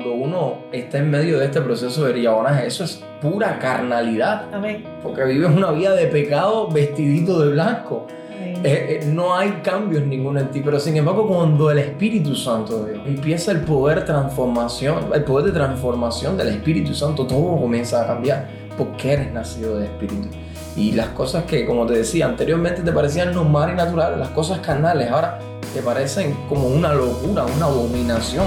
cuando uno está en medio de este proceso de riabonaje, eso es pura carnalidad. Amén. Porque vives una vida de pecado vestidito de blanco. Eh, eh, no hay cambios ninguno en ti, pero sin embargo cuando el Espíritu Santo de Dios empieza el poder transformación, el poder de transformación del Espíritu Santo, todo comienza a cambiar porque eres nacido de Espíritu. Y las cosas que, como te decía, anteriormente te parecían normales y naturales, las cosas carnales, ahora te parecen como una locura, una abominación.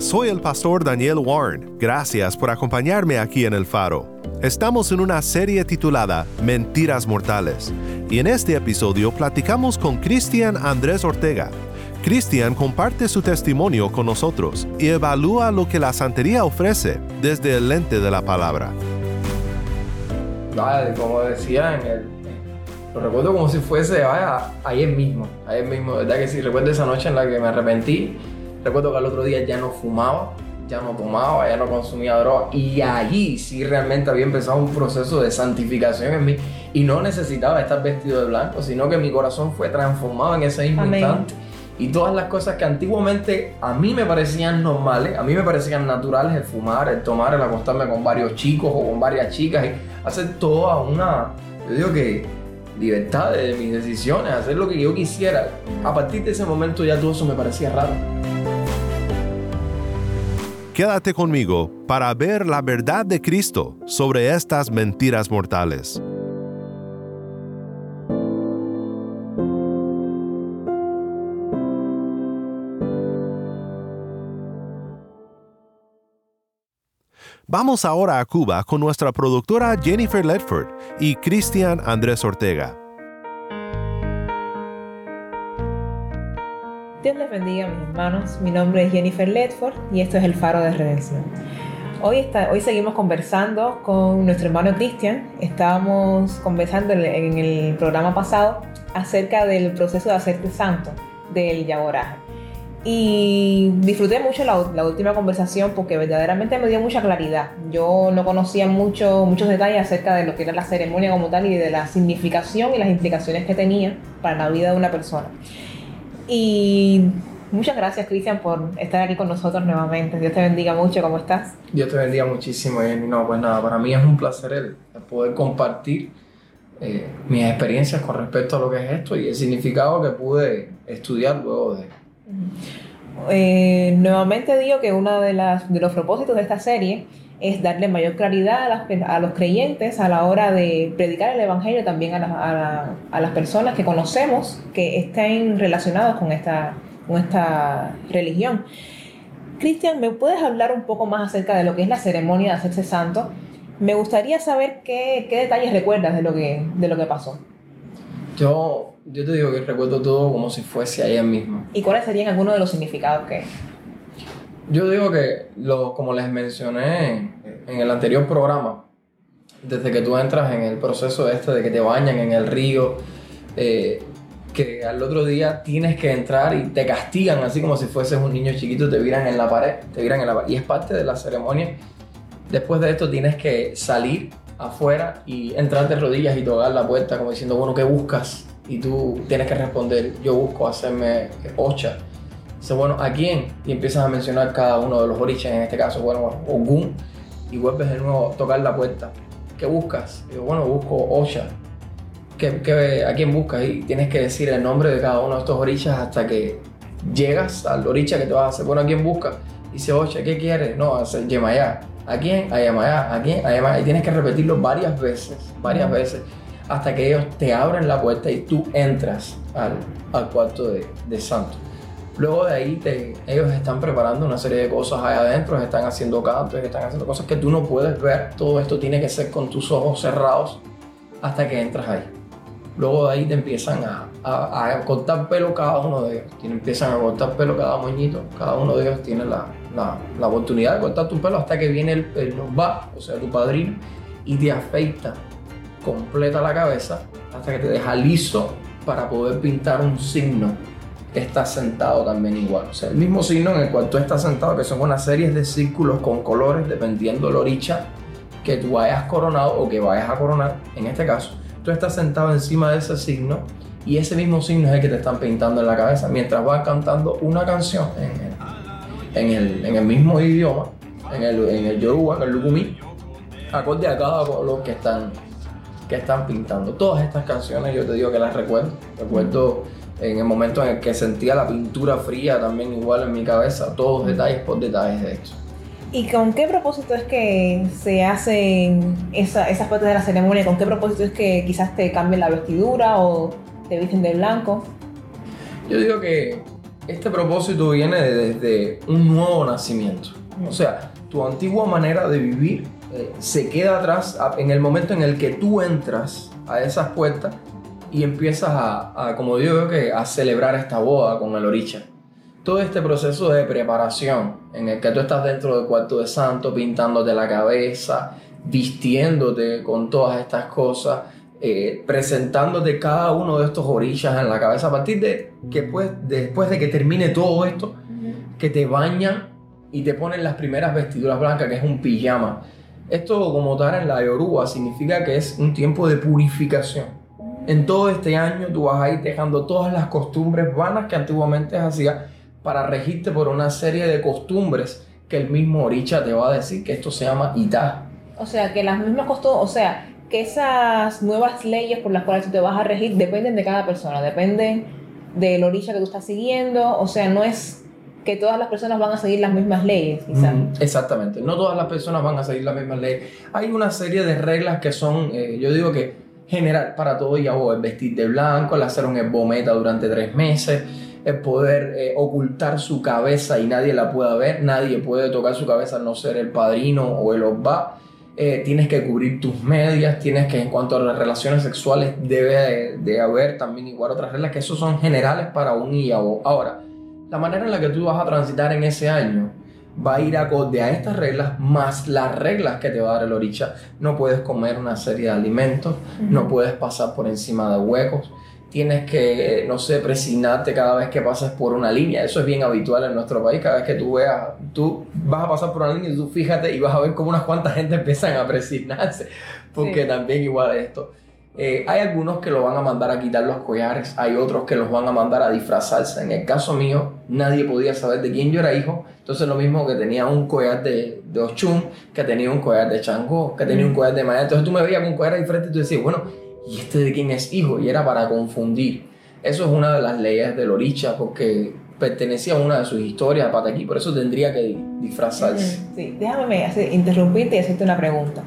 Soy el pastor Daniel Warren. Gracias por acompañarme aquí en El Faro. Estamos en una serie titulada Mentiras Mortales y en este episodio platicamos con Cristian Andrés Ortega. Cristian comparte su testimonio con nosotros y evalúa lo que la santería ofrece desde el lente de la palabra. Vaya, como decía. Lo recuerdo como si fuese, vaya, ayer mismo, ayer mismo, ¿verdad que sí? Recuerdo esa noche en la que me arrepentí, recuerdo que al otro día ya no fumaba, ya no tomaba, ya no consumía droga. Y allí sí realmente había empezado un proceso de santificación en mí. Y no necesitaba estar vestido de blanco, sino que mi corazón fue transformado en ese mismo Amén. instante. Y todas las cosas que antiguamente a mí me parecían normales, a mí me parecían naturales, el fumar, el tomar, el acostarme con varios chicos o con varias chicas, y hacer toda una, yo digo que libertad de mis decisiones, hacer lo que yo quisiera. A partir de ese momento ya todo eso me parecía raro. Quédate conmigo para ver la verdad de Cristo sobre estas mentiras mortales. Vamos ahora a Cuba con nuestra productora Jennifer Ledford y Cristian Andrés Ortega. Dios les bendiga, mis hermanos. Mi nombre es Jennifer Ledford y esto es el Faro de Redención. Hoy, está, hoy seguimos conversando con nuestro hermano Cristian. Estábamos conversando en- el programa pasado acerca del proceso de hacerte santo, del yagoraje. Y disfruté mucho la, la última conversación porque verdaderamente me dio mucha claridad. Yo no conocía mucho, muchos detalles acerca de lo que era la ceremonia como tal y de la significación y las implicaciones que tenía para la vida de una persona. Y muchas gracias, Cristian, por estar aquí con nosotros nuevamente. Dios te bendiga mucho. ¿Cómo estás? Dios te bendiga muchísimo, Jenny. No, pues nada, para mí es un placer el, el poder compartir eh, mis experiencias con respecto a lo que es esto y el significado que pude estudiar luego de... Eh, nuevamente digo que uno de, las, de los propósitos de esta serie es darle mayor claridad a, las- los creyentes a la hora de predicar el Evangelio también a la- a las personas que conocemos que estén relacionados con esta, con esta religión. Cristian, ¿me puedes hablar un poco más acerca de lo que es la ceremonia de hacerse santo? Me gustaría saber qué, qué detalles recuerdas de lo que, de lo que pasó Yo, yo te digo que recuerdo todo como si fuese ayer mismo. y cuáles serían algunos de los significados que... Yo digo que, lo, como les mencioné en el anterior programa, desde que tú entras en el proceso este de que te bañan en el río, eh, que al otro día tienes que entrar y te castigan así como si fueses un niño chiquito, te viran en la pared, te viran en la pared. Y es parte de la ceremonia. Después de esto tienes que salir afuera y entrar de rodillas y tocar la puerta como diciendo, bueno, ¿qué buscas? Y tú tienes que responder, yo busco hacerme ocha. Dice, bueno, ¿a quién? Y empiezas a mencionar cada uno de los orichas, en este caso, bueno, Ogun, y vuelves de nuevo a tocar la puerta. ¿Qué buscas? Y yo, bueno, busco Ocha. ¿Qué, qué- a quién buscas? Y tienes que decir el nombre de cada uno de estos orichas hasta que llegas al oricha que te vas a hacer. Bueno, ¿a quién buscas? Dice Ocha, ¿qué quieres? No, hacer Yemayá. ¿A quién? A Yemayá. ¿A quién? A Yemayá. Y tienes que repetirlo varias veces, varias veces, hasta que ellos te abren la puerta y tú entras al, al cuarto de, de santo. Luego de ahí te, ellos están preparando una serie de cosas allá adentro, están haciendo cantos, están haciendo cosas que tú no puedes ver. Todo esto tiene que ser con tus ojos cerrados hasta que entras ahí. Luego de ahí te empiezan a, a- a cortar pelo cada uno de ellos. Te empiezan a cortar pelo cada moñito. Cada uno de ellos tiene la, la- oportunidad de cortar tu pelo hasta que viene el, el va, o sea, tu padrino, y te afeita completa la cabeza hasta que te deja liso para poder pintar un signo que está sentado también igual. O sea, el mismo signo en el cual tú estás sentado, que son una serie de círculos con colores dependiendo la oricha que tú hayas coronado o que vayas a coronar, en este caso, tú estás sentado encima de ese signo y ese mismo signo es el que te están pintando en la cabeza mientras vas cantando una canción en en el, en el mismo idioma, en el, en el yoruba, en el lukumi, acorde a cada color que están, que están pintando. Todas estas canciones yo te digo que las recuerdo. Recuerdo en el momento en el que sentía la pintura fría también igual en mi cabeza, todos detalles por detalles de esto. ¿Y con qué propósito es que se hacen esa- esas partes de la ceremonia? ¿Con qué propósito es que quizás te cambien la vestidura o te visten de blanco? Yo digo que este propósito viene de- desde un nuevo nacimiento. O sea, tu antigua manera de vivir eh, se queda atrás en el momento en el que tú entras a esas puertas y empiezas a, como digo a celebrar esta boda con el oricha. Todo este proceso de preparación en el que tú estás dentro del cuarto de santo, pintándote la cabeza, vistiéndote con todas estas cosas, eh, presentándote cada uno de estos orillas en la cabeza a partir de que pues, después de que termine todo esto, que te bañan y te ponen las primeras vestiduras blancas, que es un pijama. Esto como tal en la Yoruba significa que es un tiempo de purificación. En todo este año tú vas a ir dejando todas las costumbres vanas que antiguamente hacías para regirte por una serie de costumbres que el mismo Oricha te va a decir que esto se llama Ita. O sea, que las mismas costumbres, o sea, que esas nuevas leyes por las cuales tú te vas a regir dependen de cada persona, dependen del orilla que tú estás siguiendo, o sea, no es que todas las personas van a seguir las mismas leyes, quizás. Mm, Exactamente, no todas las personas van a seguir la misma ley. Hay una serie de reglas que son, eh, yo digo que general para todo y el vestir de blanco, el hacer un esbometa durante tres meses, el poder eh, ocultar su cabeza y nadie la pueda ver, nadie puede tocar su cabeza no ser el padrino o el obba. Eh, tienes que cubrir tus medias, tienes que, en cuanto a las relaciones sexuales, debe de, de haber también igual otras reglas que esos son generales para un IAO. Ahora, la manera en la que tú vas a transitar en ese año va a ir acorde a estas reglas más las reglas que te va a dar el oricha. No puedes comer una serie de alimentos, no puedes pasar por encima de huecos, tienes que, no sé, presignarte cada vez que pases por una línea. Eso es bien habitual en nuestro país. Cada vez que tú veas, tú vas a pasar por una línea y tú fíjate y vas a ver cómo unas cuantas gente empiezan a presignarse, porque Sí. también igual esto. Eh, hay algunos que lo van a mandar a quitar los collares, hay otros que los van a mandar a disfrazarse. En el caso mío, nadie podía saber de quién yo era hijo. Entonces, lo mismo que tenía un collar de, de Ochun, que tenía un collar de Changó, que tenía un collar de Maya. Entonces, tú me veías con un collar diferente y tú decías, bueno, ¿y este de quién es hijo? Y era para confundir. Eso es una de las leyes del Oricha, porque pertenecía a una de sus historias, Pataquí, por eso tendría que disfrazarse. Sí, déjame interrumpirte y hacerte una pregunta.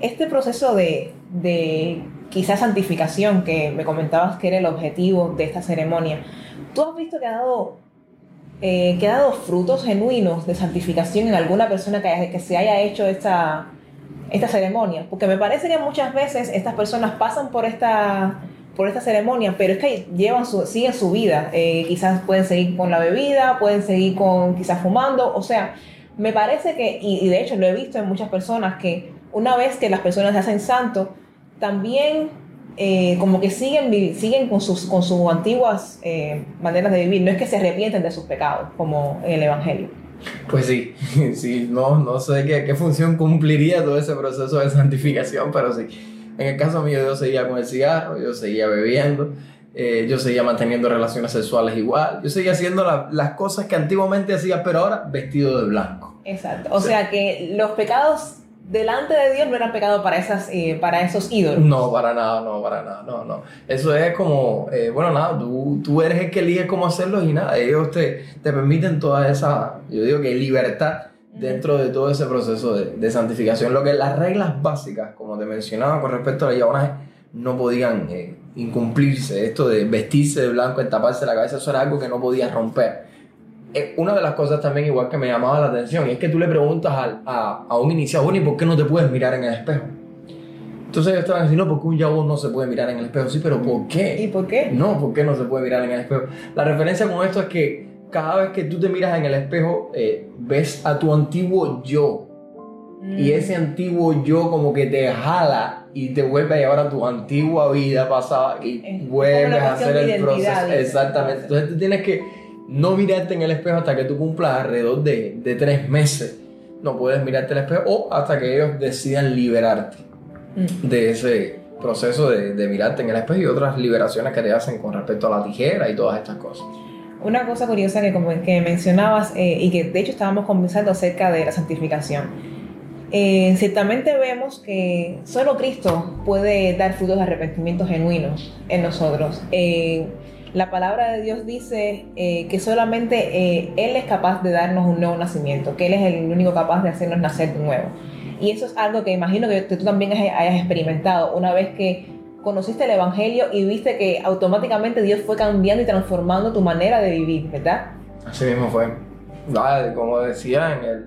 Este proceso de, de quizás santificación que me comentabas que era el objetivo de esta ceremonia, ¿tú has visto que ha dado, eh, que ha dado frutos genuinos de santificación en alguna persona que, que se haya hecho esta, esta ceremonia? Porque me parece que muchas veces estas personas pasan por esta, por esta ceremonia, pero es que llevan su, siguen su vida. Eh, quizás pueden seguir con la bebida, pueden seguir con quizás fumando, o sea, me parece que, y, de hecho lo he visto en muchas personas, que una vez que las personas se hacen santos, también eh, como que siguen, siguen con sus, con sus antiguas eh, maneras de vivir, no es que se arrepienten de sus pecados, como en el Evangelio. Pues sí, sí, no, no sé qué, función cumpliría todo ese proceso de santificación, pero sí. En el caso mío yo seguía con el cigarro, yo seguía bebiendo, eh, yo seguía manteniendo relaciones sexuales igual, yo seguía haciendo la- las cosas que antiguamente hacía, pero ahora vestido de blanco. Exacto. O sea que los pecados delante de Dios no eran pecados para, esas, eh, para esos ídolos. No, para nada, no, para nada, no, no. Eso es como, eh, bueno, nada, tú, tú eres el que elige cómo hacerlo y nada, ellos te, te permiten toda esa, yo digo que libertad dentro de todo ese proceso de, de santificación. Lo que las reglas básicas, como te mencionaba con respecto al llavonaje, no podían eh, incumplirse. Esto de vestirse de blanco, taparse la cabeza, eso era algo que no podía romper. Eh, una de las cosas también igual que me llamaba la atención es que tú le preguntas al- a, a un iniciado, bueno, ¿y por qué no te puedes mirar en el espejo? Entonces ellos estaban diciendo, no, porque un yabón no se puede mirar en el espejo. Sí, pero ¿por qué? ¿Y por qué? No, ¿por qué no se puede mirar en el espejo? La referencia con esto es que cada vez que tú te miras en el espejo, eh, ves a tu antiguo yo. Mm. Y ese antiguo yo como que te jala y te vuelve a llevar a tu antigua vida pasada y Es vuelves a hacer el proceso. Exactamente. Entonces tú tienes que no mirarte en el espejo hasta que tú cumplas alrededor de, de tres meses. No puedes mirarte al espejo o hasta que ellos decidan liberarte Mm. de ese proceso de, de mirarte en el espejo y otras liberaciones que te hacen con respecto a la tijera y todas estas cosas. Una cosa curiosa que, como que mencionabas eh, y que de hecho estábamos conversando acerca de la santificación. Eh, ciertamente vemos que solo Cristo puede dar frutos de arrepentimiento genuinos en nosotros. Eh, la palabra de Dios dice eh, que solamente eh, Él es capaz de darnos un nuevo nacimiento, que Él es el único capaz de hacernos nacer de nuevo. Y eso es algo que imagino que tú también hayas experimentado una vez que conociste el Evangelio y viste que automáticamente Dios fue cambiando y transformando tu manera de vivir, ¿verdad? Así mismo fue. Como decía en el.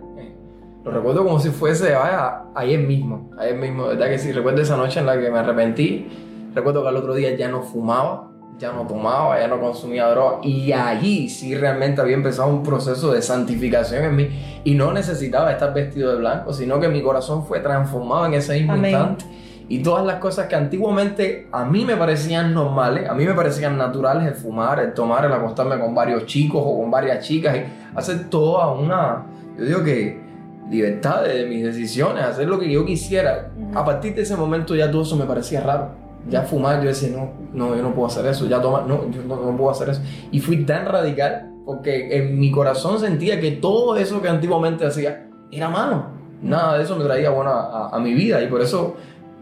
lo recuerdo como si fuese, vaya, ayer mismo. Ayer mismo, ¿verdad? Que sí, recuerdo esa noche en la que me arrepentí. Recuerdo que al otro día ya no fumaba, ya no tomaba, ya no consumía droga. Y allí sí realmente había empezado un proceso de santificación en mí. Y no necesitaba estar vestido de blanco, sino que mi corazón fue transformado en ese mismo Amén. instante. Y todas las cosas que antiguamente a mí me parecían normales, a mí me parecían naturales, el fumar, el tomar, el acostarme con varios chicos o con varias chicas y hacer toda una, yo digo que libertad de mis decisiones, hacer lo que yo quisiera. A partir de ese momento ya todo eso me parecía raro. Ya fumar, yo decía, no, no, yo no puedo hacer eso. Ya tomar, no, yo no, no puedo hacer eso. Y fui tan radical porque en mi corazón sentía que todo eso que antiguamente hacía era malo. Nada de eso me traía bueno a, a- a mi vida y por eso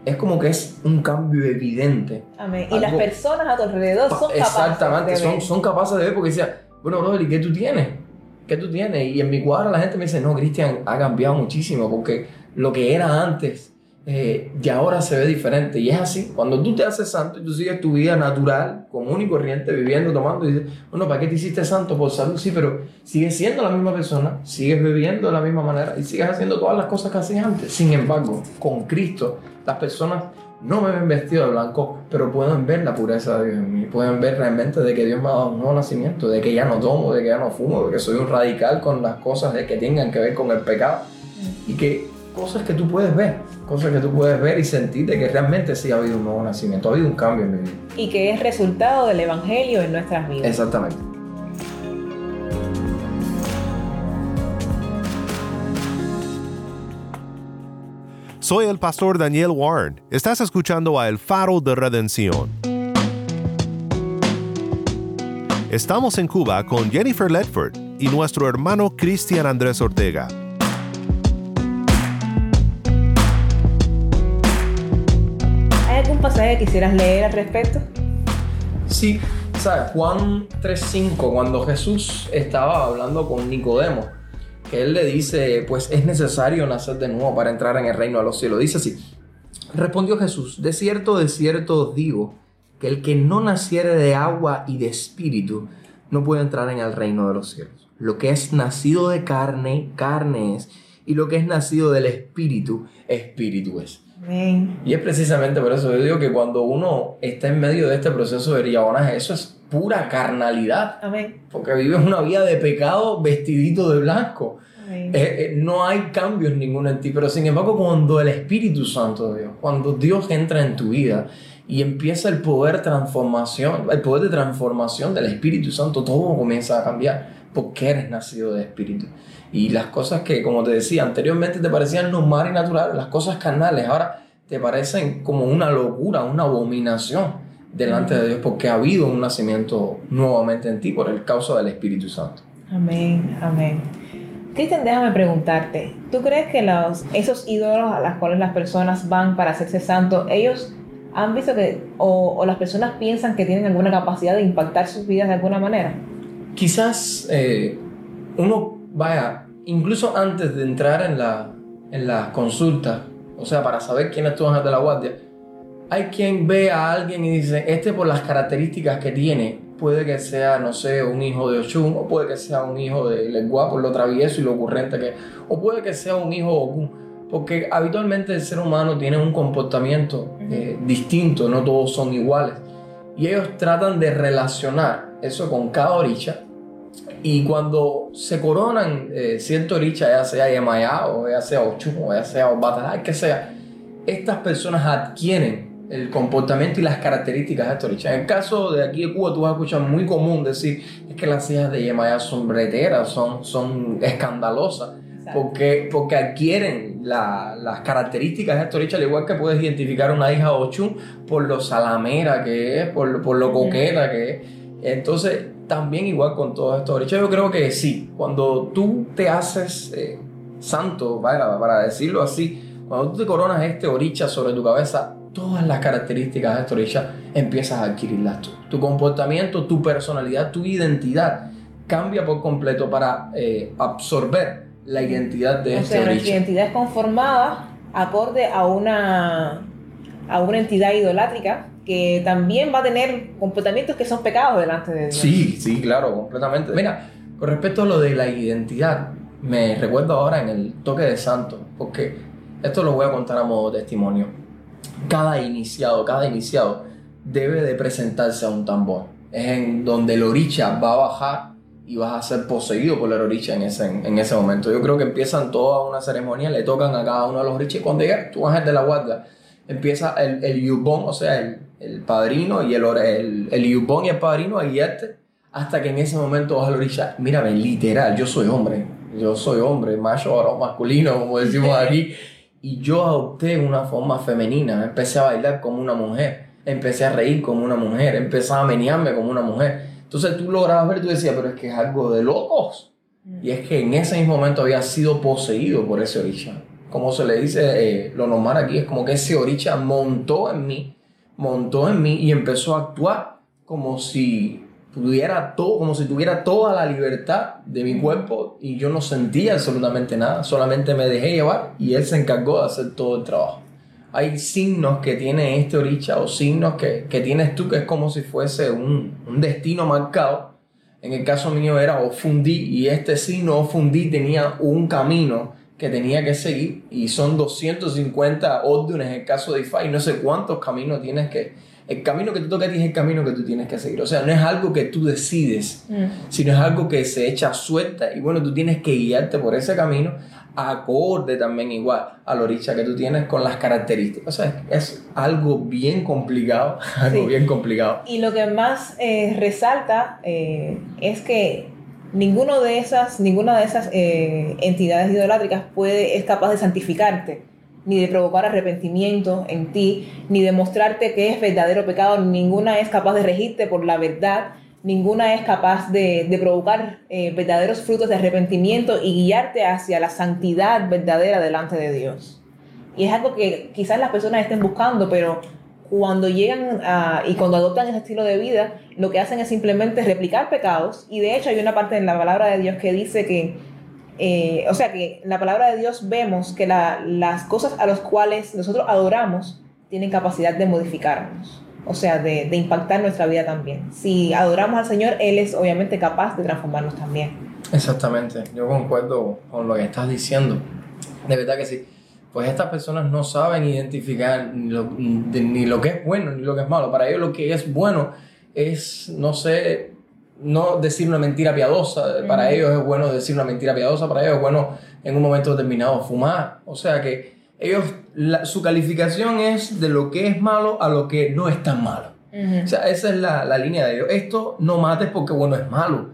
es como que es un cambio evidente. Amén. Y las Algo- personas a tu alrededor son capaces Exactamente, de son, ver. son capaces de ver porque decía, bueno, brother, ¿y qué tú tienes? ¿Qué tú tienes? Y en mi cuadra la gente me dice, no, Cristian, ha cambiado muchísimo porque lo que era antes eh, ya ahora se ve diferente. Y es así, cuando tú te haces santo y tú sigues tu vida natural, común y corriente, viviendo, tomando, y dices, bueno, ¿para qué te hiciste santo? Por salud, sí, pero sigues siendo la misma persona, sigues viviendo de la misma manera y sigues haciendo todas las cosas que hacías antes. Sin embargo, con Cristo, las personas no me ven vestido de blanco, pero pueden ver la pureza de Dios en mí. Pueden ver realmente de que Dios me ha dado un nuevo nacimiento, de que ya no tomo, de que ya no fumo, de que soy un radical con las cosas de que tengan que ver con el pecado. Y que cosas que tú puedes ver, cosas que tú puedes ver y sentir de que realmente sí ha habido un nuevo nacimiento, ha habido un cambio en mi vida. Y que es resultado del Evangelio en nuestras vidas. Exactamente. Soy el pastor Daniel Warren. Estás escuchando a El Faro de Redención. Estamos en Cuba con Jennifer Ledford y nuestro hermano Cristian Andrés Ortega. Algún pasaje que quisieras leer al respecto? Sí, ¿sabes? Juan 3.5, cuando Jesús estaba hablando con Nicodemo, que él le dice, pues es necesario nacer de nuevo para entrar en el reino de los cielos. Dice así, respondió Jesús, de cierto, de cierto os digo, que el que no naciere de agua y de espíritu, no puede entrar en el reino de los cielos. Lo que es nacido de carne, carne es, y lo que es nacido del espíritu, espíritu es. Amén. Y es precisamente por eso yo digo que cuando uno está en medio de este proceso de riabonaje, eso es pura carnalidad. Amén. Porque vives una vida de pecado vestidito de blanco. Eh, eh, no hay cambios ninguno en ti. Pero sin embargo, cuando el Espíritu Santo de Dios, cuando Dios entra en tu vida y empieza el poder transformación, el poder de transformación del Espíritu Santo, todo comienza a cambiar. Porque eres nacido de Espíritu. Y las cosas que, como te decía, anteriormente te parecían normales y naturales, las cosas carnales, ahora te parecen como una locura, una abominación delante de Dios, porque ha habido un nacimiento nuevamente en ti por el causa del Espíritu Santo. Amén. Amén. Cristian, déjame preguntarte, ¿tú crees que los, esos ídolos a los cuales las personas van para hacerse santos, ellos han visto que, o, o las personas piensan que tienen alguna capacidad de impactar sus vidas de alguna manera? Quizás eh, uno vaya, incluso antes de entrar en la, en la consulta, o sea, para saber quién es tu ángel de la guardia, Hay quien ve a alguien y dice, este por las características que tiene, puede que sea, no sé, un hijo de Ochun, o puede que sea un hijo de Legua por lo travieso y lo ocurrente que es, o puede que sea un hijo de Okun, porque habitualmente el ser humano tiene un comportamiento eh, distinto, no todos son iguales. Y ellos tratan de relacionar eso con cada oricha. Y cuando se coronan eh, cierto oricha, ya sea Yemayá, o ya sea Ochun, o ya sea Obatalá, que sea, estas personas adquieren el comportamiento y las características de esta oricha. En el caso de aquí de Cuba, tú vas a escuchar muy común decir es que las hijas de Yemayá son breteras, son, son escandalosas, porque, porque adquieren la- las características de esta oricha, al igual que puedes identificar una hija de Ochun por lo salamera que es, por, por lo coqueta que es. Entonces, también igual con todos estos orichas, yo creo que sí, cuando tú te haces eh, santo, para, para decirlo así, cuando tú te coronas este oricha sobre tu cabeza, todas las características de este oricha empiezas a adquirirlas tú. Tu comportamiento, tu personalidad, tu identidad cambia por completo para eh, absorber la identidad de O este sea, nuestra oricha. identidad es conformada acorde a una, a una entidad idolátrica que también va a tener comportamientos que son pecados delante de Dios. Sí, sí, claro, completamente. Mira, con respecto a lo de la identidad, me recuerdo ahora en el toque de santo, porque esto lo voy a contar a modo de testimonio. Cada iniciado, cada iniciado debe de presentarse a un tambor. Es en donde el oricha va a bajar y vas a ser poseído por el oricha en ese, en ese momento. Yo creo que empiezan toda una ceremonia, le tocan a cada uno de los orichas y cuando llega tu ángel de la guardia, empieza el, el yubón, o sea, el, el padrino y el, el, el yubón y el padrino a guiarte hasta que en ese momento vas al oricha. Mírame, literal, yo soy hombre, yo soy hombre, macho o masculino, como decimos aquí, y yo adopté una forma femenina, empecé a bailar como una mujer, empecé a reír como una mujer, empecé a menearme como una mujer. Entonces tú lograbas ver, tú decías, pero es que es algo de locos. Y es que en ese mismo momento había sido poseído por ese oricha. Como se le dice, eh, lo normal aquí es como que ese oricha montó en mí, montó en mí y empezó a actuar como si tuviera todo, como si tuviera toda la libertad de mi cuerpo y yo no sentía absolutamente nada, solamente me dejé llevar y él se encargó de hacer todo el trabajo. Hay signos que tiene este oricha o signos que, que tienes tú que es como si fuese un, un destino marcado. En el caso mío era Ofundí y este signo Ofundí tenía un camino que tenía que seguir y son 250 órdenes en el caso de y no sé cuántos caminos tienes que... El camino que te toca a ti es el camino que tú tienes que seguir. O sea, no es algo que tú decides, Mm. sino es algo que se echa suelta y bueno, tú tienes que guiarte por ese camino acorde también igual a la oricha que tú tienes con las características. O sea, es algo bien complicado, algo Sí. bien complicado. Y lo que más eh, resalta eh, es que ninguno de esas, ninguna de esas eh, entidades idolátricas puede, es capaz de santificarte, ni de provocar arrepentimiento en ti, ni de mostrarte que es verdadero pecado. Ninguna es capaz de regirte por la verdad. Ninguna es capaz de, de provocar eh, verdaderos frutos de arrepentimiento y guiarte hacia la santidad verdadera delante de Dios. Y es algo que quizás las personas estén buscando, pero cuando llegan a, y cuando adoptan ese estilo de vida, lo que hacen es simplemente replicar pecados. Y de hecho hay una parte en la palabra de Dios que dice que, eh, o sea, que en la palabra de Dios vemos que la- las cosas a las cuales nosotros adoramos tienen capacidad de modificarnos. O sea, de, de impactar nuestra vida también. Si adoramos al Señor, Él es obviamente capaz de transformarnos también. Exactamente, yo concuerdo con lo que estás diciendo. De verdad que sí. Pues estas personas no saben identificar ni lo, ni lo que es bueno ni lo que es malo. Para ellos lo que es bueno es, no sé, no decir una mentira piadosa. Para ellos es bueno decir una mentira piadosa. Para ellos es bueno en un momento determinado fumar. O sea que ellos, la- su calificación es de lo que es malo a lo que no es tan malo. O sea, esa es la, la línea de ellos. Esto no mates porque, bueno, es malo.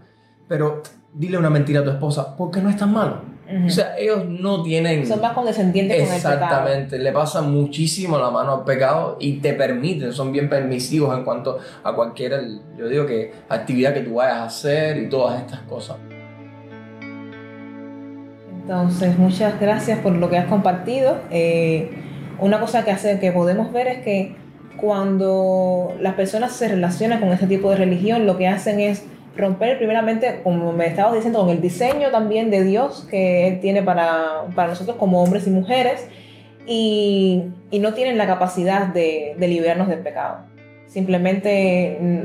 Pero dile una mentira a tu esposa porque no es tan malo. O sea, ellos no tienen... Son más condescendientes con el pecado. Exactamente, le pasan muchísimo la mano al pecado y te permiten, son bien permisivos en cuanto a cualquier, yo digo que actividad que tú vayas a hacer y todas estas cosas. Entonces, muchas gracias por lo que has compartido. Eh, una cosa que, hace, que podemos ver es que cuando las personas se relacionan con este tipo de religión, lo que hacen es romper primeramente, como me estabas diciendo, con el diseño también de Dios que Él tiene para, para nosotros como hombres y mujeres. y, y no tienen la capacidad de, de liberarnos del pecado. Simplemente, mm,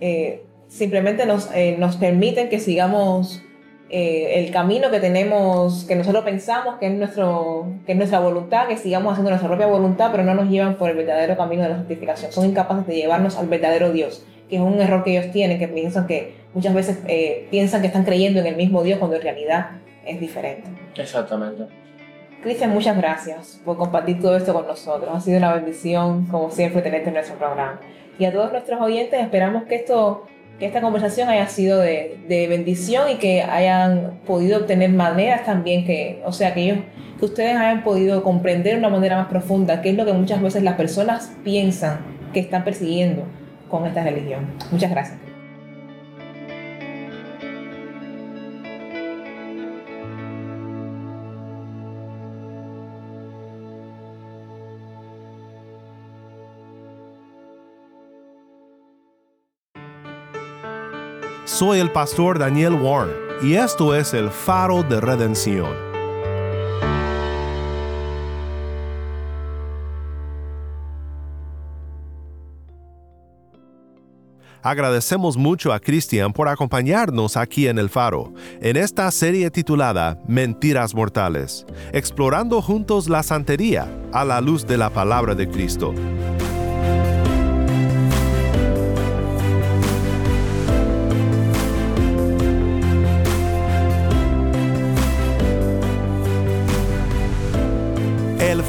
eh, simplemente nos, eh, nos permiten que sigamos eh, el camino que tenemos, que nosotros pensamos que es, nuestro, que es nuestra voluntad, que sigamos haciendo nuestra propia voluntad, pero no nos llevan por el verdadero camino de la justificación. Son incapaces de llevarnos al verdadero Dios, que es un error que ellos tienen, que piensan que muchas veces eh, piensan que están creyendo en el mismo Dios cuando en realidad es diferente. Exactamente. Cristian, muchas gracias por compartir todo esto con nosotros. Ha sido una bendición, como siempre, tenerte en nuestro programa. Y a todos nuestros oyentes, esperamos que esto que esta conversación haya sido de, de, bendición y que hayan podido obtener maneras también que, o sea, que ellos, que ustedes hayan podido comprender de una manera más profunda qué es lo que muchas veces las personas piensan que están persiguiendo con esta religión. Muchas gracias. Soy el pastor Daniel Warren y esto es el faro de redención. Agradecemos mucho a Cristian por acompañarnos aquí en el faro, en esta serie titulada Mentiras Mortales, explorando juntos la santería a la luz de la palabra de Cristo.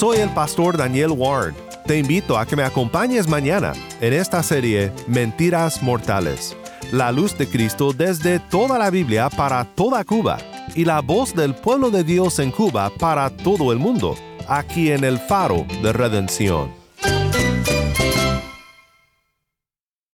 Soy el pastor Daniel Warren. Te invito a que me acompañes mañana en esta serie Mentiras Mortales. La luz de Cristo desde toda la Biblia para toda Cuba y la voz del pueblo de Dios en Cuba para todo el mundo, aquí en el faro de redención.